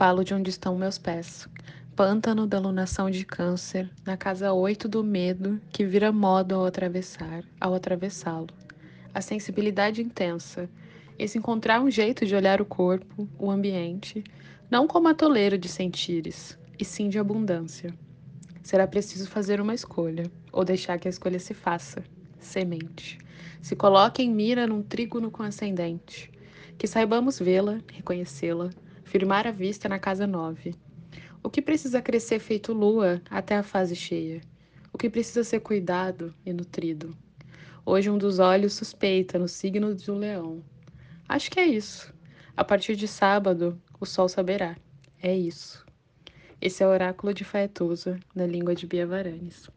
falo de onde estão meus pés. Pântano da lunação de câncer, na casa 8 do medo que vira modo ao atravessar, ao atravessá-lo. A sensibilidade intensa, esse encontrar um jeito de olhar o corpo, o ambiente, não como atoleiro de sentires, e sim de abundância. Será preciso fazer uma escolha, ou deixar que a escolha se faça. Semente. Se coloque em mira num trígono com ascendente. Que saibamos vê-la, reconhecê-la, firmar a vista na casa nove. O que precisa crescer feito lua até a fase cheia? O que precisa ser cuidado e nutrido? Hoje um dos olhos suspeita no signo do leão. Acho que é isso. A partir de sábado, o sol saberá. É isso. Esse é o oráculo de Faetusa, na língua de Bia Varanes.